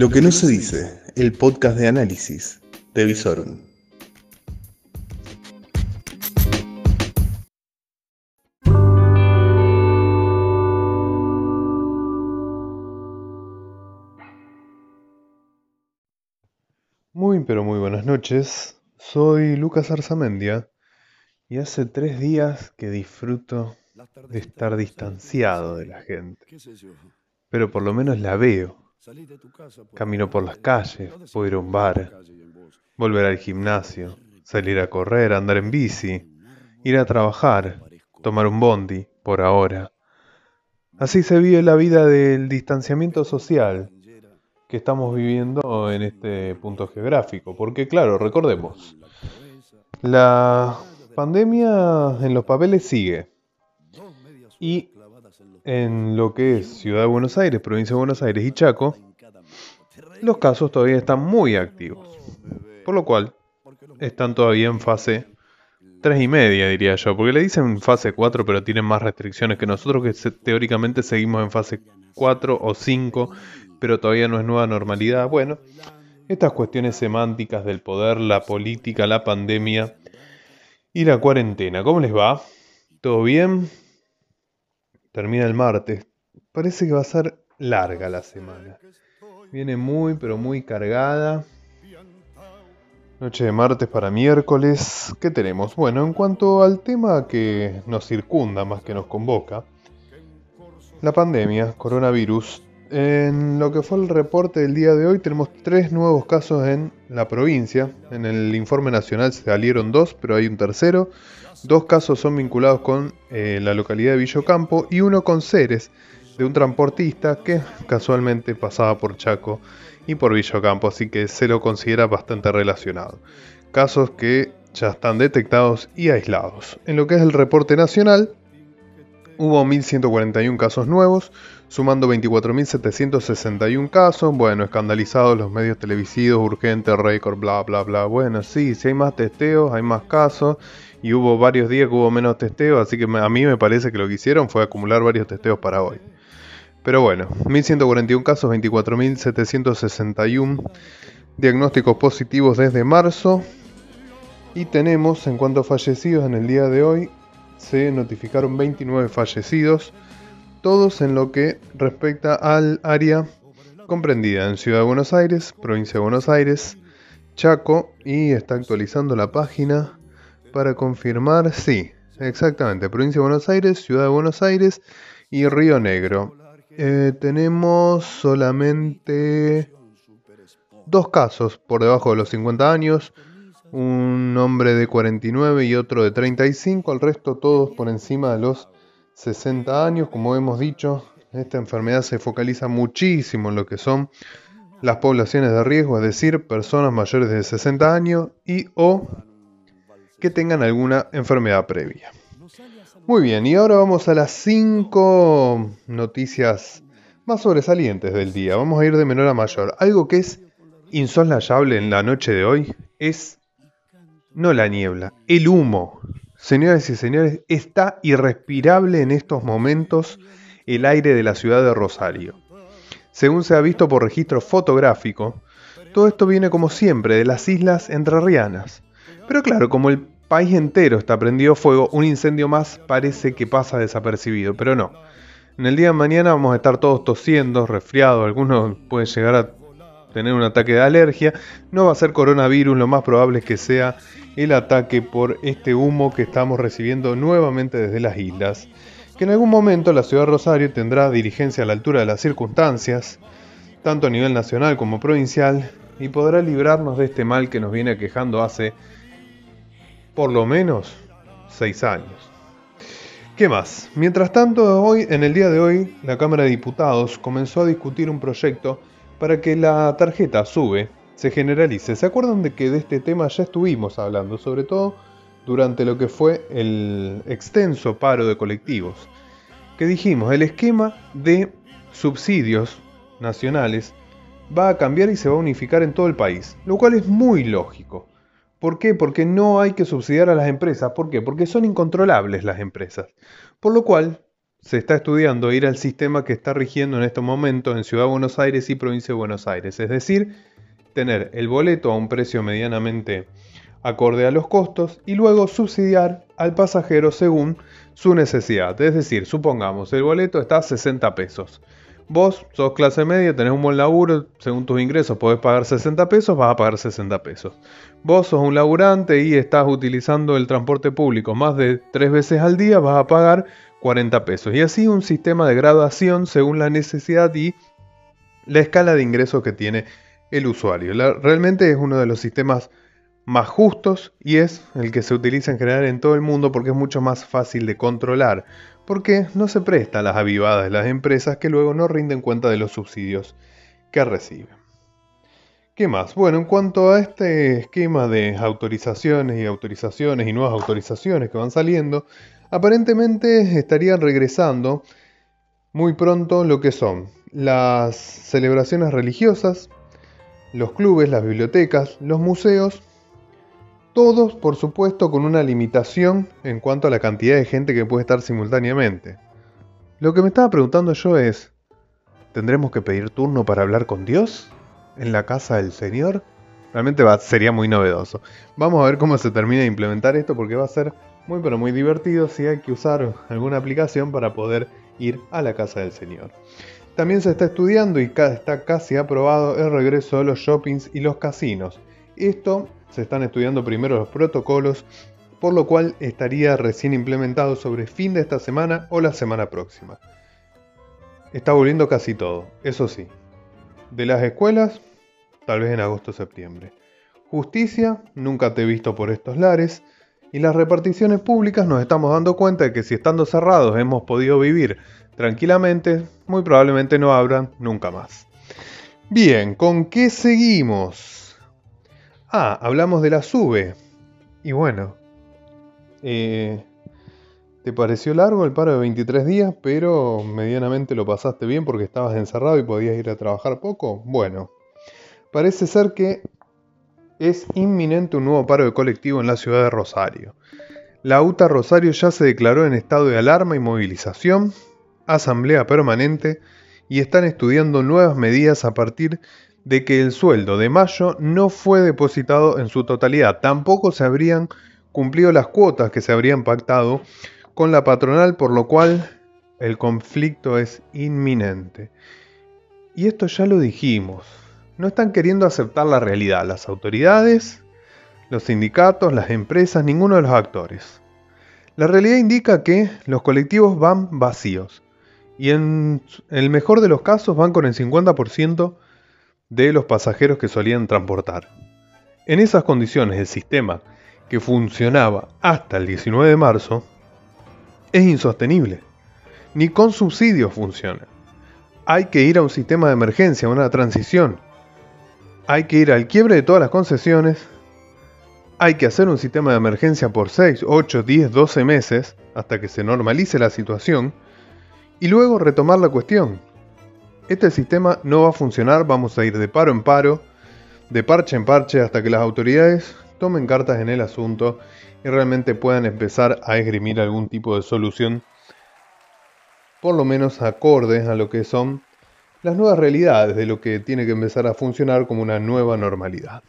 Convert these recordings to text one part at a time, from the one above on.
Lo que no se dice, el podcast de análisis de Visorum. Muy pero muy buenas noches. Soy Lucas Arzamendia y hace tres días que disfruto de estar distanciado de la gente. Pero por lo menos la veo. Camino por las calles, puedo ir a un bar, volver al gimnasio, salir a correr, andar en bici, ir a trabajar, tomar un bondi, por ahora. Así se vive la vida del distanciamiento social que estamos viviendo en este punto geográfico. Porque claro, recordemos, la pandemia en los papeles sigue. Y en lo que es Ciudad de Buenos Aires, provincia de Buenos Aires y Chaco, los casos todavía están muy activos. Por lo cual, están todavía en fase 3 y media, diría yo. Porque le dicen fase 4, pero tienen más restricciones que nosotros, que teóricamente seguimos en fase 4 o 5, pero todavía no es nueva normalidad. Bueno, estas cuestiones semánticas del poder, la política, la pandemia y la cuarentena. ¿Cómo les va? ¿Todo bien? Termina el martes. Parece que va a ser larga la semana. Viene muy, pero muy cargada. Noche de martes para miércoles. ¿Qué tenemos? Bueno, en cuanto al tema que nos circunda más que nos convoca, la pandemia, coronavirus. En lo que fue el reporte del día de hoy tenemos tres nuevos casos en la provincia. En el informe nacional salieron dos, pero hay un tercero. Dos casos son vinculados con eh, la localidad de Villocampo y uno con Ceres, de un transportista que casualmente pasaba por Chaco y por Villocampo, así que se lo considera bastante relacionado. Casos que ya están detectados y aislados. En lo que es el reporte nacional, hubo 1.141 casos nuevos, sumando 24.761 casos. Bueno, escandalizados los medios televisivos, urgente, récord, bla, bla, bla. Bueno, sí, si hay más testeos, hay más casos y hubo varios días que hubo menos testeos, así que a mí me parece que lo que hicieron fue acumular varios testeos para hoy. Pero bueno, 1141 casos, 24.761 diagnósticos positivos desde marzo. Y tenemos, en cuanto a fallecidos en el día de hoy, se notificaron 29 fallecidos, todos en lo que respecta al área comprendida en Ciudad de Buenos Aires, provincia de Buenos Aires, Chaco, y está actualizando la página para confirmar, sí, exactamente, provincia de Buenos Aires, Ciudad de Buenos Aires y Río Negro. Eh, tenemos solamente dos casos por debajo de los 50 años, un hombre de 49 y otro de 35, el resto todos por encima de los 60 años, como hemos dicho, esta enfermedad se focaliza muchísimo en lo que son las poblaciones de riesgo, es decir, personas mayores de 60 años y o que tengan alguna enfermedad previa. Muy bien, y ahora vamos a las 5 noticias más sobresalientes del día. Vamos a ir de menor a mayor. Algo que es insoslayable en la noche de hoy es no la niebla, el humo. Señoras y señores, está irrespirable en estos momentos el aire de la ciudad de Rosario. Según se ha visto por registro fotográfico, todo esto viene como siempre de las islas entrerrianas. Pero claro, como el país entero está prendido fuego, un incendio más parece que pasa desapercibido, pero no. En el día de mañana vamos a estar todos tosiendo, resfriados, algunos pueden llegar a tener un ataque de alergia. No va a ser coronavirus, lo más probable es que sea el ataque por este humo que estamos recibiendo nuevamente desde las islas. Que en algún momento la ciudad de Rosario tendrá dirigencia a la altura de las circunstancias, tanto a nivel nacional como provincial, y podrá librarnos de este mal que nos viene aquejando hace por lo menos seis años. ¿Qué más? Mientras tanto, hoy, en el día de hoy, la Cámara de Diputados comenzó a discutir un proyecto para que la tarjeta SUBE se generalice. ¿Se acuerdan de que de este tema ya estuvimos hablando, sobre todo durante lo que fue el extenso paro de colectivos? Que dijimos, el esquema de subsidios nacionales va a cambiar y se va a unificar en todo el país, lo cual es muy lógico. ¿Por qué? Porque no hay que subsidiar a las empresas. ¿Por qué? Porque son incontrolables las empresas. Por lo cual, se está estudiando ir al sistema que está rigiendo en este momento en Ciudad de Buenos Aires y Provincia de Buenos Aires, es decir, tener el boleto a un precio medianamente acorde a los costos y luego subsidiar al pasajero según su necesidad. Es decir, supongamos, el boleto está a 60 pesos. Vos sos clase media, tenés un buen laburo, según tus ingresos podés pagar 60 pesos, vas a pagar 60 pesos. Vos sos un laburante y estás utilizando el transporte público más de tres veces al día, vas a pagar 40 pesos. Y así un sistema de graduación según la necesidad y la escala de ingresos que tiene el usuario. realmente es uno de los sistemas más justos y es el que se utiliza en general en todo el mundo porque es mucho más fácil de controlar, porque no se presta a las avivadas de las empresas que luego no rinden cuenta de los subsidios que reciben. ¿Qué más? Bueno, en cuanto a este esquema de autorizaciones y autorizaciones y nuevas autorizaciones que van saliendo, aparentemente estarían regresando muy pronto lo que son las celebraciones religiosas, los clubes, las bibliotecas, los museos todos, por supuesto, con una limitación en cuanto a la cantidad de gente que puede estar simultáneamente. Lo que me estaba preguntando yo es, ¿tendremos que pedir turno para hablar con Dios en la casa del Señor? Realmente sería muy novedoso. Vamos a ver cómo se termina de implementar esto porque va a ser muy pero muy divertido si hay que usar alguna aplicación para poder ir a la casa del Señor. También se está estudiando y está casi aprobado el regreso de los shoppings y los casinos. Esto se están estudiando primero los protocolos, por lo cual estaría recién implementado sobre fin de esta semana o la semana próxima. Está volviendo casi todo, eso sí. De las escuelas, tal vez en agosto o septiembre. Justicia, nunca te he visto por estos lares. Y las reparticiones públicas nos estamos dando cuenta de que si estando cerrados hemos podido vivir tranquilamente, muy probablemente no abran nunca más. Bien, ¿con qué seguimos? Ah, hablamos de la SUBE. Y bueno, eh, ¿te pareció largo el paro de 23 días, pero medianamente lo pasaste bien porque estabas encerrado y podías ir a trabajar poco? Bueno, parece ser que es inminente un nuevo paro de colectivo en la ciudad de Rosario. La UTA Rosario ya se declaró en estado de alarma y movilización, asamblea permanente, y están estudiando nuevas medidas a partir de que el sueldo de mayo no fue depositado en su totalidad. Tampoco se habrían cumplido las cuotas que se habrían pactado con la patronal, por lo cual el conflicto es inminente. Y esto ya lo dijimos. No están queriendo aceptar la realidad las autoridades, los sindicatos, las empresas, ninguno de los actores. La realidad indica que los colectivos van vacíos y en el mejor de los casos van con el 50% de los pasajeros que solían transportar. En esas condiciones el sistema, que funcionaba hasta el 19 de marzo, es insostenible. Ni con subsidios funciona. Hay que ir a un sistema de emergencia, una transición. Hay que ir al quiebre de todas las concesiones. Hay que hacer un sistema de emergencia por 6, 8, 10, 12 meses hasta que se normalice la situación y luego retomar la cuestión este sistema no va a funcionar, vamos a ir de paro en paro, de parche en parche, hasta que las autoridades tomen cartas en el asunto y realmente puedan empezar a esgrimir algún tipo de solución, por lo menos acorde a lo que son las nuevas realidades de lo que tiene que empezar a funcionar como una nueva normalidad.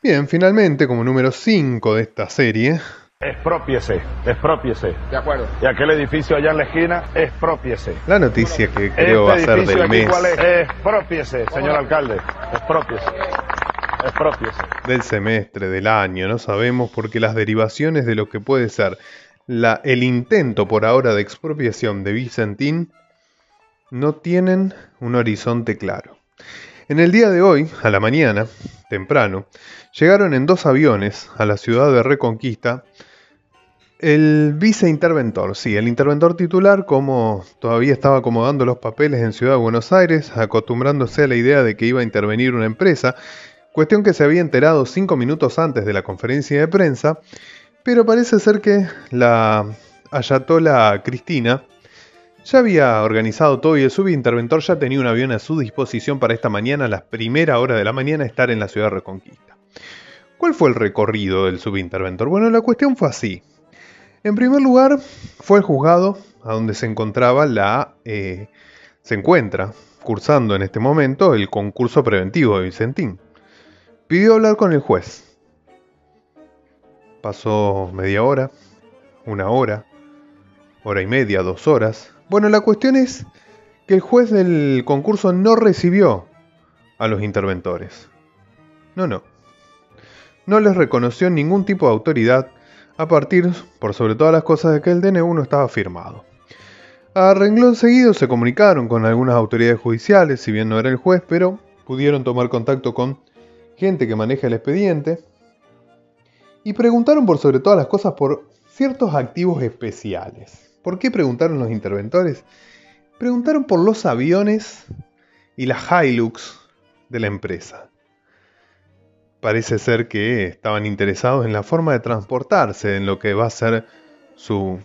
Bien, finalmente, como número 5 de esta serie, Expropiese, expropiese. De acuerdo. Y aquel edificio allá en la esquina, expropiese. La noticia que creo va a ser del mes. Expropiese, señor alcalde. Expropiese. Expropiese. Del semestre, del año, no sabemos porque las derivaciones de lo que puede ser la, el intento por ahora de expropiación de Vicentín no tienen un horizonte claro. En el día de hoy, a la mañana, temprano, llegaron en dos aviones a la ciudad de Reconquista el viceinterventor, sí, el interventor titular, como todavía estaba acomodando los papeles en Ciudad de Buenos Aires, acostumbrándose a la idea de que iba a intervenir una empresa, cuestión que se había enterado cinco minutos antes de la conferencia de prensa, pero parece ser que la ayatola Cristina ya había organizado todo y el subinterventor ya tenía un avión a su disposición para esta mañana, a la primera hora de la mañana, estar en la ciudad Reconquista. ¿Cuál fue el recorrido del subinterventor? Bueno, la cuestión fue así. En primer lugar, fue el juzgado a donde se encontraba la... Eh, se encuentra cursando en este momento el concurso preventivo de Vicentín. Pidió hablar con el juez. Pasó media hora, una hora, hora y media, dos horas. Bueno, la cuestión es que el juez del concurso no recibió a los interventores. No, no. No les reconoció ningún tipo de autoridad a partir, por sobre todas las cosas, de que el DNU no estaba firmado. A renglón seguido se comunicaron con algunas autoridades judiciales, si bien no era el juez, pero pudieron tomar contacto con gente que maneja el expediente y preguntaron por sobre todas las cosas por ciertos activos especiales. ¿Por qué preguntaron los interventores? Preguntaron por los aviones y las Hilux de la empresa. Parece ser que estaban interesados en la forma de transportarse, en lo que va a ser su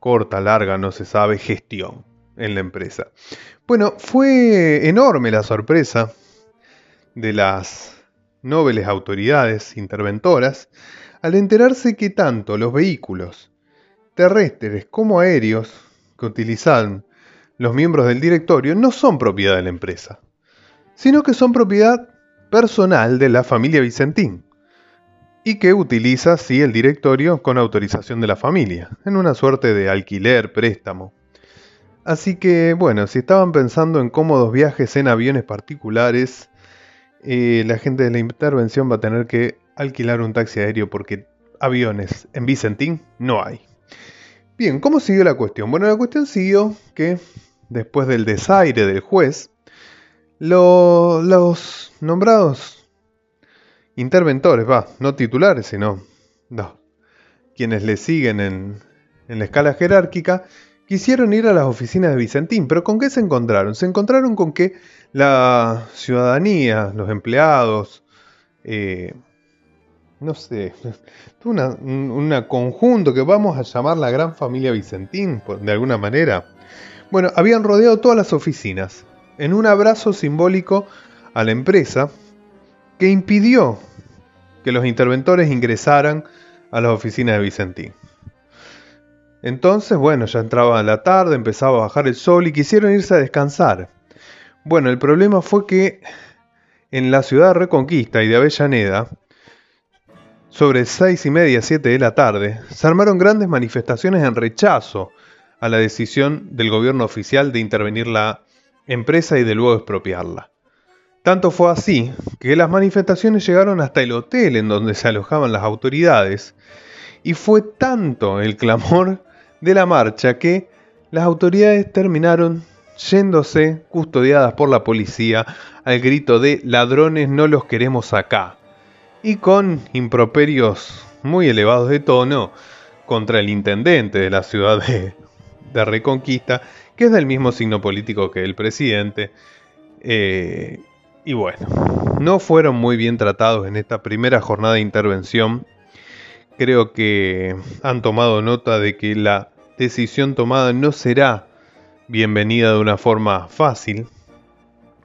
corta, larga, no se sabe, gestión en la empresa. Bueno, fue enorme la sorpresa de las nobles autoridades interventoras al enterarse que tanto los vehículos terrestres como aéreos que utilizan los miembros del directorio no son propiedad de la empresa, sino que son propiedad personal de la familia Vicentín y que utiliza así el directorio con autorización de la familia, en una suerte de alquiler, préstamo. Así que, bueno, si estaban pensando en cómodos viajes en aviones particulares, eh, la gente de la intervención va a tener que alquilar un taxi aéreo porque aviones en Vicentín no hay. Bien, ¿cómo siguió la cuestión? Bueno, la cuestión siguió que después del desaire del juez, los nombrados interventores, va, no titulares, sino no, quienes le siguen en, en la escala jerárquica, quisieron ir a las oficinas de Vicentín, pero ¿con qué se encontraron? Se encontraron con que la ciudadanía, los empleados, eh, no sé, un conjunto que vamos a llamar la gran familia Vicentín, de alguna manera, bueno, habían rodeado todas las oficinas en un abrazo simbólico a la empresa que impidió que los interventores ingresaran a las oficinas de Vicentín. Entonces, bueno, ya entraba la tarde, empezaba a bajar el sol y quisieron irse a descansar. Bueno, el problema fue que en la ciudad de Reconquista y de Avellaneda, sobre seis y media, siete de la tarde, se armaron grandes manifestaciones en rechazo a la decisión del gobierno oficial de intervenir la empresa y de luego expropiarla. Tanto fue así que las manifestaciones llegaron hasta el hotel en donde se alojaban las autoridades y fue tanto el clamor de la marcha que las autoridades terminaron yéndose custodiadas por la policía al grito de ladrones no los queremos acá y con improperios muy elevados de tono contra el intendente de la ciudad de, de Reconquista, que es del mismo signo político que el presidente. Eh, y bueno, no fueron muy bien tratados en esta primera jornada de intervención. Creo que han tomado nota de que la decisión tomada no será bienvenida de una forma fácil.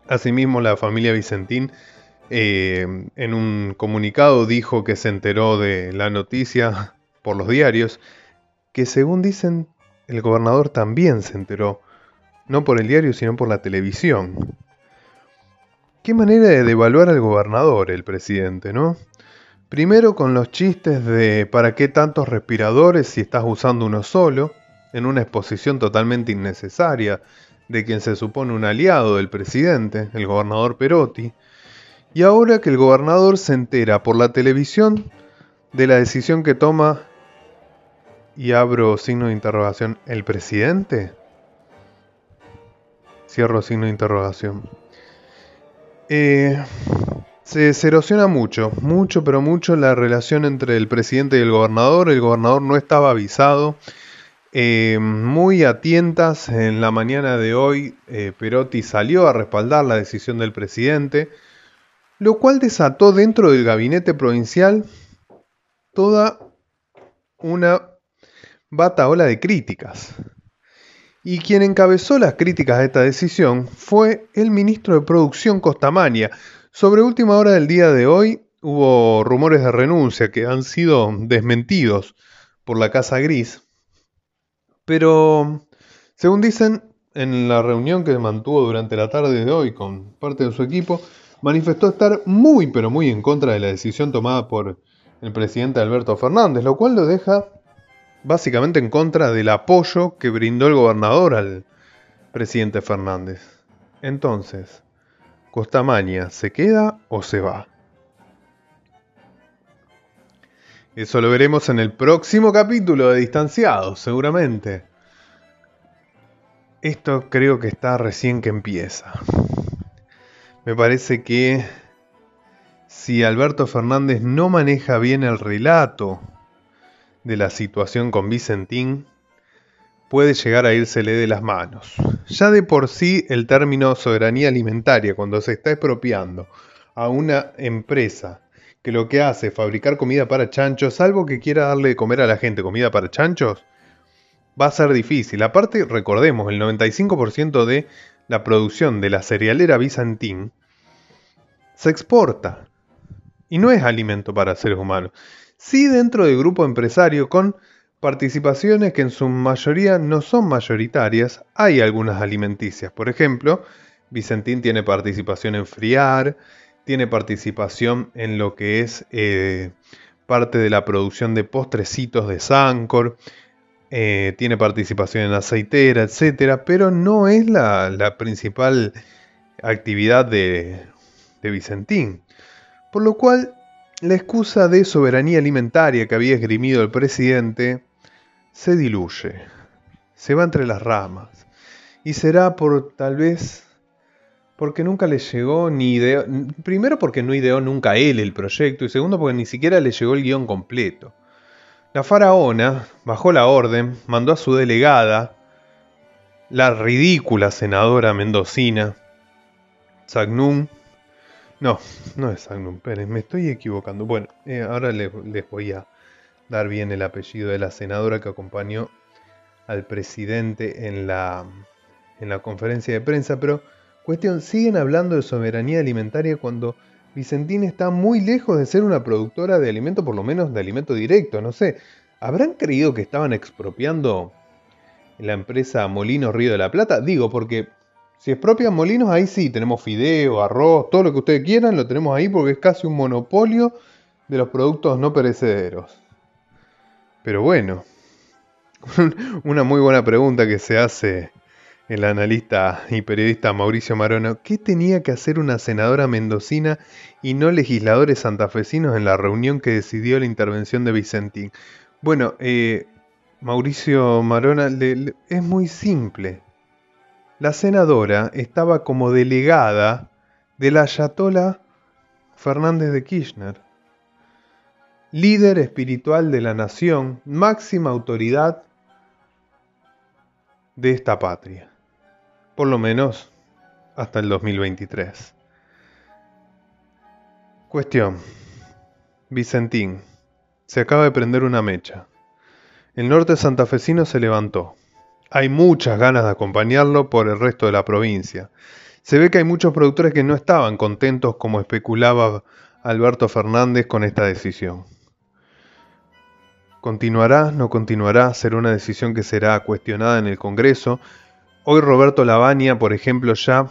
Asimismo, la familia Vicentín eh, en un comunicado dijo que se enteró de la noticia por los diarios, que según dicen el gobernador también se enteró, no por el diario, sino por la televisión. Qué manera de devaluar al gobernador el presidente, ¿no? Primero con los chistes de ¿para qué tantos respiradores si estás usando uno solo? en una exposición totalmente innecesaria de quien se supone un aliado del presidente, el gobernador Perotti, y ahora que el gobernador se entera por la televisión de la decisión que toma y abro signo de interrogación, ¿el presidente? Cierro signo de interrogación. Eh, se, erosiona mucho, mucho, pero mucho la relación entre el presidente y el gobernador. El gobernador no estaba avisado. Eh, muy atientas en la mañana de hoy, eh, Perotti salió a respaldar la decisión del presidente, lo cual desató dentro del gabinete provincial toda una bataola de críticas. Y quien encabezó las críticas a esta decisión fue el ministro de Producción Costamania. Sobre última hora del día de hoy hubo rumores de renuncia que han sido desmentidos por la Casa Gris. Pero Según dicen, en la reunión que mantuvo durante la tarde de hoy con parte de su equipo, manifestó estar muy pero muy en contra de la decisión tomada por el presidente Alberto Fernández, lo cual lo deja básicamente en contra del apoyo que brindó el gobernador al presidente Fernández. Entonces, Costamaña, ¿se queda o se va? Eso lo veremos en el próximo capítulo de Distanciados, seguramente. Esto creo que está recién que empieza. Me parece que si Alberto Fernández no maneja bien el relato de la situación con Vicentín, puede llegar a írsele de las manos. Ya de por sí el término soberanía alimentaria, cuando se está expropiando a una empresa que lo que hace es fabricar comida para chanchos, salvo que quiera darle de comer a la gente comida para chanchos, va a ser difícil. Aparte, recordemos, el 95% de la producción de la cerealera Bizantín se exporta y no es alimento para seres humanos. Sí dentro del grupo empresario con participaciones que en su mayoría no son mayoritarias, hay algunas alimenticias. Por ejemplo, Vicentín tiene participación en Friar, tiene participación en lo que es eh, parte de la producción de postrecitos de Sancor, eh, tiene participación en aceitera, etcétera, pero no es la, principal actividad de, de Vicentín. Por lo cual, la excusa de soberanía alimentaria que había esgrimido el presidente se diluye, se va entre las ramas, y será por tal vez porque nunca le llegó ni ideó, primero porque no ideó nunca él el proyecto y segundo porque ni siquiera le llegó el guion completo. La faraona bajó la orden, mandó a su delegada, la ridícula senadora mendocina, Sagnum, no, no es Sagnum Pérez, me estoy equivocando. Bueno, eh, ahora les, les voy a dar bien el apellido de la senadora que acompañó al presidente en la, en la conferencia de prensa, pero Cuestión, siguen hablando de soberanía alimentaria cuando Vicentín está muy lejos de ser una productora de alimento, por lo menos de alimento directo, no sé. ¿Habrán creído que estaban expropiando la empresa Molinos Río de la Plata? Digo, porque si expropian molinos, ahí sí, tenemos fideo, arroz, todo lo que ustedes quieran, lo tenemos ahí porque es casi un monopolio de los productos no perecederos. Pero bueno, una muy buena pregunta que se hace el analista y periodista Mauricio Marona, ¿qué tenía que hacer una senadora mendocina y no legisladores santafesinos en la reunión que decidió la intervención de Vicentín? Bueno, eh, Mauricio Marona, es muy simple. La senadora estaba como delegada de la Ayatola Fernández de Kirchner, líder espiritual de la nación, máxima autoridad de esta patria por lo menos hasta el 2023. Cuestión. Vicentín. Se acaba de prender una mecha. El norte santafesino se levantó. Hay muchas ganas de acompañarlo por el resto de la provincia. Se ve que hay muchos productores que no estaban contentos como especulaba Alberto Fernández con esta decisión. ¿Continuará? ¿No continuará? Será una decisión que será cuestionada en el Congreso, Hoy Roberto Lavagna, por ejemplo, ya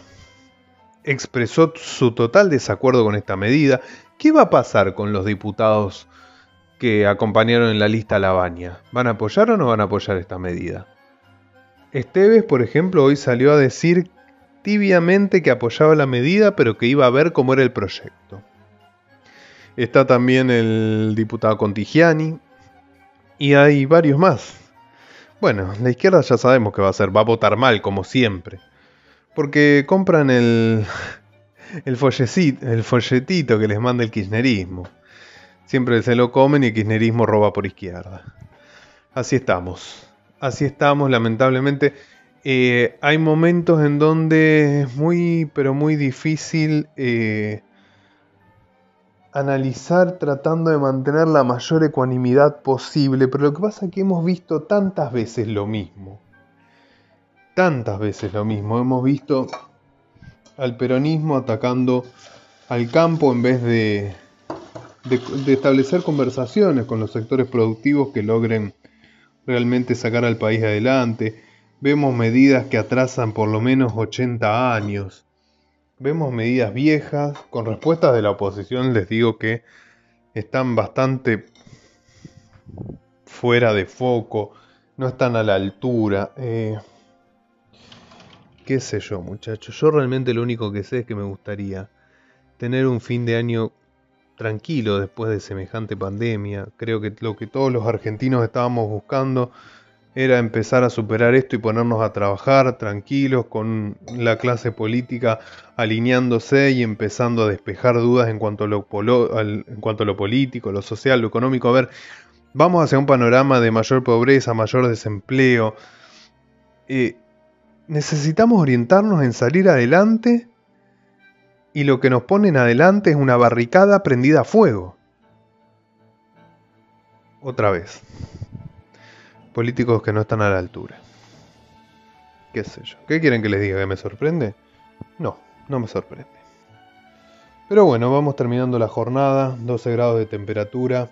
expresó su total desacuerdo con esta medida. ¿Qué va a pasar con los diputados que acompañaron en la lista Lavagna? ¿Van a apoyar o no van a apoyar esta medida? Esteves, por ejemplo, hoy salió a decir tibiamente que apoyaba la medida, pero que iba a ver cómo era el proyecto. Está también el diputado Contigiani y hay varios más. Bueno, la izquierda ya sabemos que va a hacer, va a votar mal, como siempre. Porque compran el, el, el folletito que les manda el kirchnerismo. Siempre se lo comen y el kirchnerismo roba por izquierda. Así estamos. Así estamos, lamentablemente. Eh, hay momentos en donde es muy, pero muy difícil eh, analizar tratando de mantener la mayor ecuanimidad posible, pero lo que pasa es que hemos visto tantas veces lo mismo. Tantas veces lo mismo. Hemos visto al peronismo atacando al campo en vez de, de, establecer conversaciones con los sectores productivos que logren realmente sacar al país adelante. Vemos medidas que atrasan por lo menos 80 años. Vemos medidas viejas. Con respuestas de la oposición les digo que están bastante fuera de foco. No están a la altura. Eh, qué sé yo, muchachos. Yo realmente lo único que sé es que me gustaría tener un fin de año tranquilo después de semejante pandemia. Creo que lo que todos los argentinos estábamos buscando era empezar a superar esto y ponernos a trabajar tranquilos con la clase política alineándose y empezando a despejar dudas en cuanto a lo, político, lo social, lo económico. A ver, vamos hacia un panorama de mayor pobreza, mayor desempleo. Eh, necesitamos orientarnos en salir adelante y lo que nos ponen adelante es una barricada prendida a fuego. Otra vez políticos que no están a la altura. ¿Qué sé yo? ¿Qué quieren que les diga? ¿Que me sorprende? No, no me sorprende. Pero bueno, vamos terminando la jornada, 12 grados de temperatura.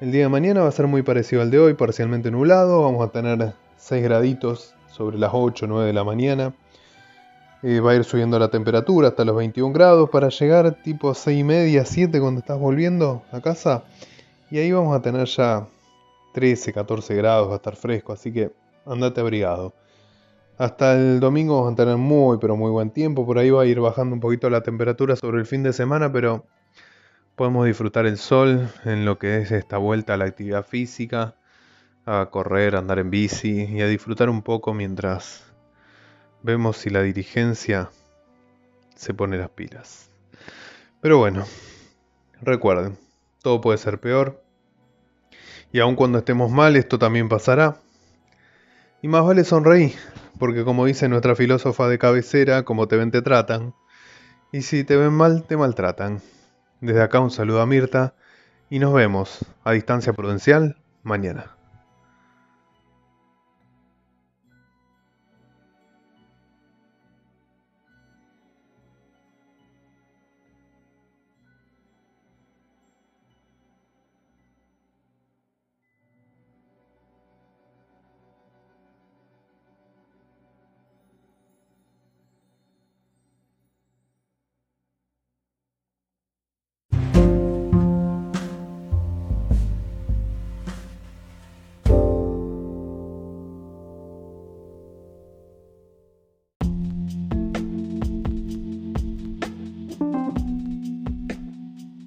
El día de mañana va a ser muy parecido al de hoy, parcialmente nublado. Vamos a tener 6 graditos sobre las 8 o 9 de la mañana. Eh, va a ir subiendo la temperatura hasta los 21 grados para llegar tipo 6 y media, 7 cuando estás volviendo a casa. Y ahí vamos a tener ya 13, 14 grados, va a estar fresco, así que andate abrigado. Hasta el domingo vamos a tener muy, pero muy buen tiempo. Por ahí va a ir bajando un poquito la temperatura sobre el fin de semana, pero podemos disfrutar el sol en lo que es esta vuelta a la actividad física, a correr, a andar en bici y a disfrutar un poco mientras vemos si la dirigencia se pone las pilas. Pero bueno, recuerden, todo puede ser peor y aun cuando estemos mal, esto también pasará. Y más vale sonreír, porque como dice nuestra filósofa de cabecera, como te ven te tratan. Y si te ven mal, te maltratan. Desde acá un saludo a Mirta y nos vemos a distancia prudencial mañana.